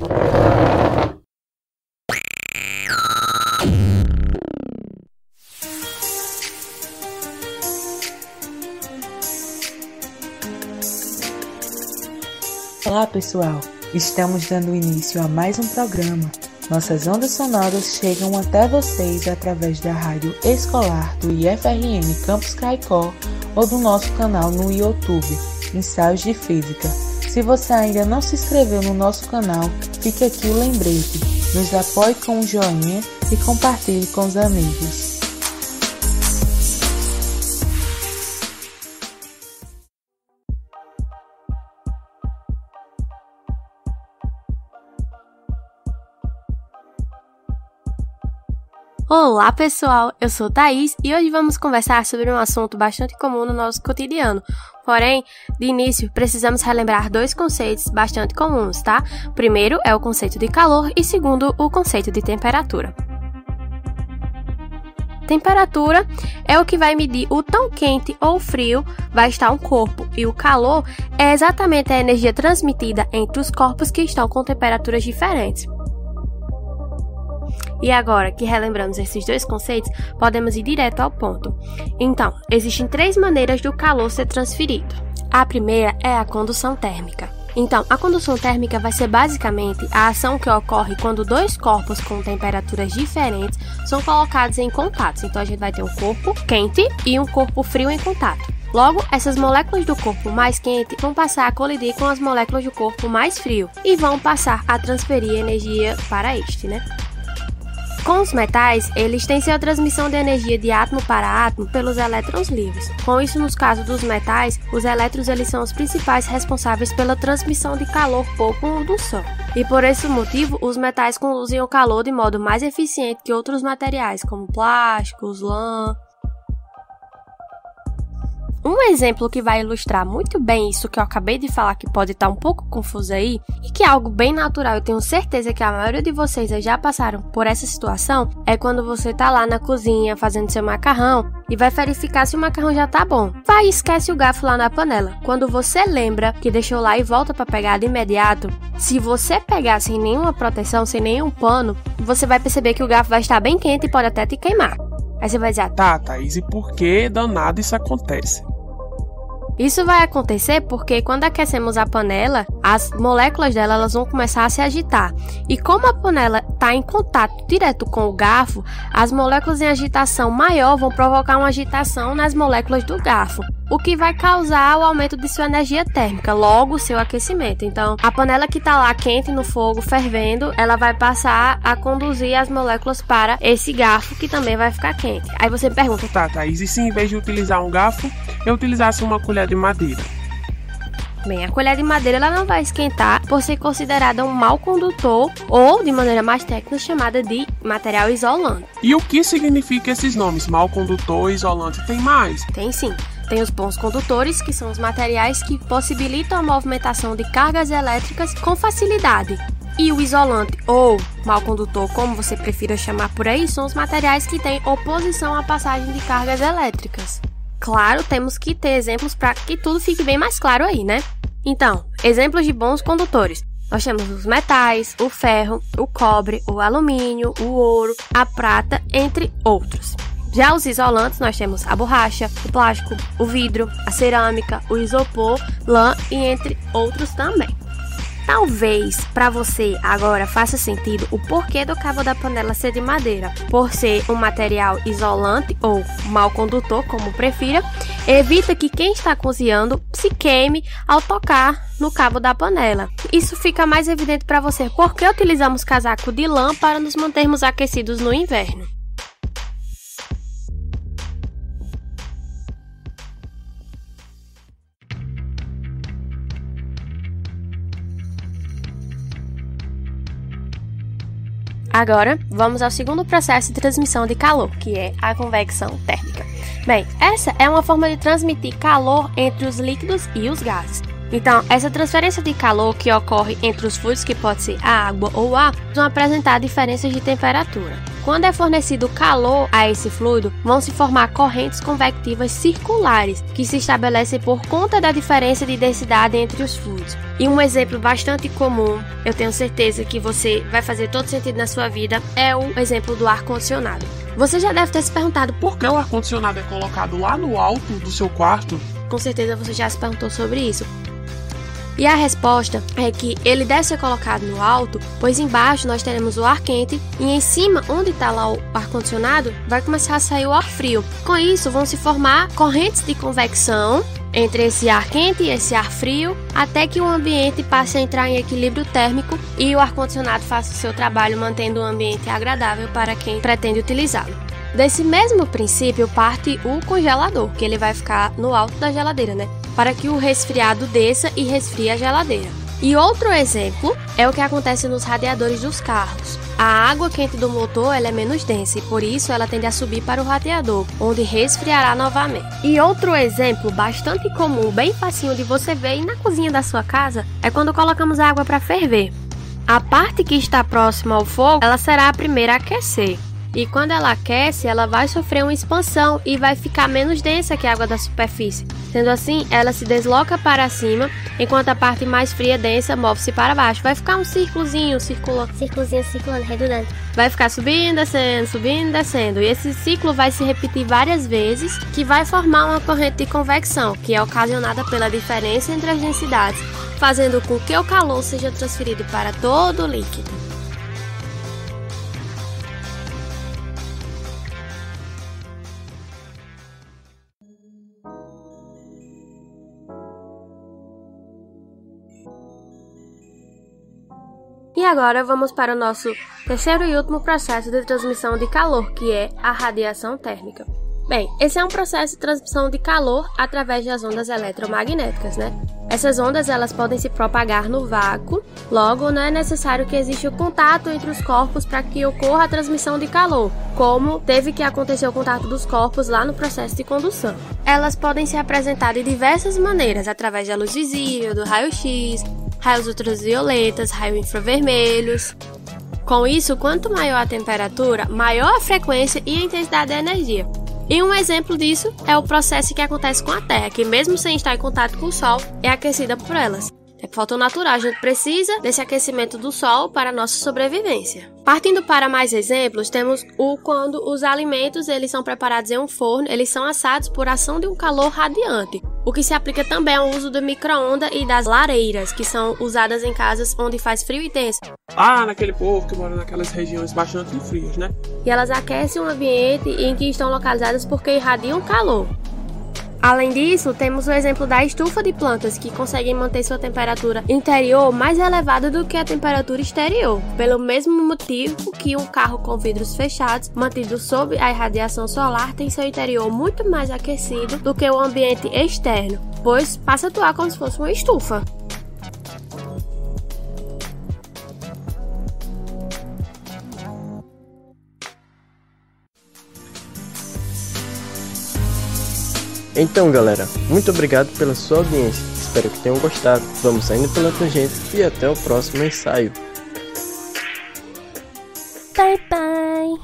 Olá pessoal, estamos dando início a mais um programa. Nossas ondas sonoras chegam até vocês através da rádio escolar do IFRN Campus Caicó ou do nosso canal no YouTube, Ensaios de Física. Se você ainda não se inscreveu no nosso canal, fica aqui o lembrete. Nos apoie com um joinha e compartilhe com os amigos. Olá pessoal, eu sou Thaís e hoje vamos conversar sobre um assunto bastante comum no nosso cotidiano. Porém, de início, precisamos relembrar dois conceitos bastante comuns, tá? Primeiro é o conceito de calor e segundo, o conceito de temperatura. Temperatura é o que vai medir o tão quente ou frio vai estar um corpo, e o calor é exatamente a energia transmitida entre os corpos que estão com temperaturas diferentes. E agora que relembramos esses dois conceitos, podemos ir direto ao ponto. Então, existem três maneiras do calor ser transferido. A primeira é a condução térmica. Então, a condução térmica vai ser basicamente a ação que ocorre quando dois corpos com temperaturas diferentes são colocados em contato. Então, a gente vai ter um corpo quente e um corpo frio em contato. Logo, essas moléculas do corpo mais quente vão passar a colidir com as moléculas do corpo mais frio e vão passar a transferir energia para este, né? Com os metais, eles têm sua transmissão de energia de átomo para átomo pelos elétrons livres. Com isso, nos casos dos metais, os elétrons eles são os principais responsáveis pela transmissão de calor por condução. E por esse motivo, os metais conduzem o calor de modo mais eficiente que outros materiais, como plásticos, lã, um exemplo que vai ilustrar muito bem isso que eu acabei de falar, que pode estar um pouco confuso aí, e que é algo bem natural, eu tenho certeza que a maioria de vocês já passaram por essa situação, é quando você tá lá na cozinha fazendo seu macarrão e vai verificar se o macarrão já tá bom. Vai e esquece o garfo lá na panela. Quando você lembra que deixou lá e volta para pegar de imediato, se você pegar sem nenhuma proteção, sem nenhum pano, você vai perceber que o garfo vai estar bem quente e pode até te queimar. Aí você vai dizer, tá, Thaís, e por que danado isso acontece? Isso vai acontecer porque quando aquecemos a panela, as moléculas dela elas vão começar a se agitar. E como a panela está em contato direto com o garfo, as moléculas em agitação maior vão provocar uma agitação nas moléculas do garfo o que vai causar o aumento de sua energia térmica, logo seu aquecimento. Então, a panela que está lá quente no fogo, fervendo, ela vai passar a conduzir as moléculas para esse garfo que também vai ficar quente. Aí você pergunta: Tá, Thaís, e se em vez de utilizar um garfo, eu utilizasse uma colher de madeira? Bem, a colher de madeira ela não vai esquentar por ser considerada um mau condutor ou, de maneira mais técnica, chamada de material isolante. E o que significa esses nomes? Mau condutor, isolante? Tem mais? Tem sim. Tem os bons condutores, que são os materiais que possibilitam a movimentação de cargas elétricas com facilidade. E o isolante ou mal condutor, como você prefira chamar por aí, são os materiais que têm oposição à passagem de cargas elétricas. Claro, temos que ter exemplos para que tudo fique bem mais claro aí, né? Então, exemplos de bons condutores. Nós temos os metais, o ferro, o cobre, o alumínio, o ouro, a prata, entre outros. Já os isolantes, nós temos a borracha, o plástico, o vidro, a cerâmica, o isopor, lã e entre outros também. Talvez para você agora faça sentido o porquê do cabo da panela ser de madeira. Por ser um material isolante ou mal condutor, como prefira, evita que quem está cozinhando se queime ao tocar no cabo da panela. Isso fica mais evidente para você porque utilizamos casaco de lã para nos mantermos aquecidos no inverno. Agora, vamos ao segundo processo de transmissão de calor, que é a convecção térmica. Bem, essa é uma forma de transmitir calor entre os líquidos e os gases. Então, essa transferência de calor que ocorre entre os fluidos, que pode ser a água ou o ar, vão apresentar diferenças de temperatura. Quando é fornecido calor a esse fluido, vão se formar correntes convectivas circulares, que se estabelecem por conta da diferença de densidade entre os fluidos. E um exemplo bastante comum, eu tenho certeza que você vai fazer todo sentido na sua vida, é o exemplo do ar-condicionado. Você já deve ter se perguntado por que o ar-condicionado é colocado lá no alto do seu quarto. Com certeza você já se perguntou sobre isso. E a resposta é que ele deve ser colocado no alto, pois embaixo nós teremos o ar quente e em cima, onde está lá o ar-condicionado, vai começar a sair o ar frio. Com isso, vão se formar correntes de convecção entre esse ar quente e esse ar frio, até que o ambiente passe a entrar em equilíbrio térmico e o ar-condicionado faça o seu trabalho mantendo o ambiente agradável para quem pretende utilizá-lo. Desse mesmo princípio parte o congelador, que ele vai ficar no alto da geladeira, né? Para que o resfriado desça e resfrie a geladeira. E outro exemplo é o que acontece nos radiadores dos carros. A água quente do motor é menos densa e por isso ela tende a subir para o radiador, onde resfriará novamente. E outro exemplo bastante comum, bem facinho de você ver na cozinha da sua casa, é quando colocamos água para ferver. A parte que está próxima ao fogo, ela será a primeira a aquecer. E quando ela aquece, ela vai sofrer uma expansão e vai ficar menos densa que a água da superfície. Sendo assim, ela se desloca para cima, enquanto a parte mais fria densa move-se para baixo. Vai ficar um círculozinho, circulando. Círculozinho circulando, redundante. Vai ficar subindo, descendo, subindo, descendo. E esse ciclo vai se repetir várias vezes, que vai formar uma corrente de convecção, que é ocasionada pela diferença entre as densidades, fazendo com que o calor seja transferido para todo o líquido. Agora vamos para o nosso terceiro e último processo de transmissão de calor, que é a radiação térmica. Bem, esse é um processo de transmissão de calor através das ondas eletromagnéticas, né? Essas ondas elas podem se propagar no vácuo, logo não é necessário que exista o contato entre os corpos para que ocorra a transmissão de calor, como teve que acontecer o contato dos corpos lá no processo de condução. Elas podem se apresentar de diversas maneiras, através da luz visível, do raio-x, raios ultravioletas, raios infravermelhos. Com isso, quanto maior a temperatura, maior a frequência e a intensidade da energia. E um exemplo disso é o processo que acontece com a Terra, que mesmo sem estar em contato com o Sol, é aquecida por elas. É fator natural, a gente precisa desse aquecimento do Sol para nossa sobrevivência. Partindo para mais exemplos, temos o quando os alimentos eles são preparados em um forno, eles são assados por ação de um calor radiante, o que se aplica também ao uso do micro-ondas e das lareiras, que são usadas em casas onde faz frio e tenso. Ah, naquele povo que mora naquelas regiões bastante frias, né? E elas aquecem o ambiente em que estão localizadas porque irradiam calor. Além disso, temos o exemplo da estufa de plantas que conseguem manter sua temperatura interior mais elevada do que a temperatura exterior, pelo mesmo motivo que um carro com vidros fechados, mantido sob a irradiação solar, tem seu interior muito mais aquecido do que o ambiente externo, pois passa a atuar como se fosse uma estufa. Então, galera, muito obrigado pela sua audiência. Espero que tenham gostado. Vamos saindo pela tangente e até o próximo ensaio.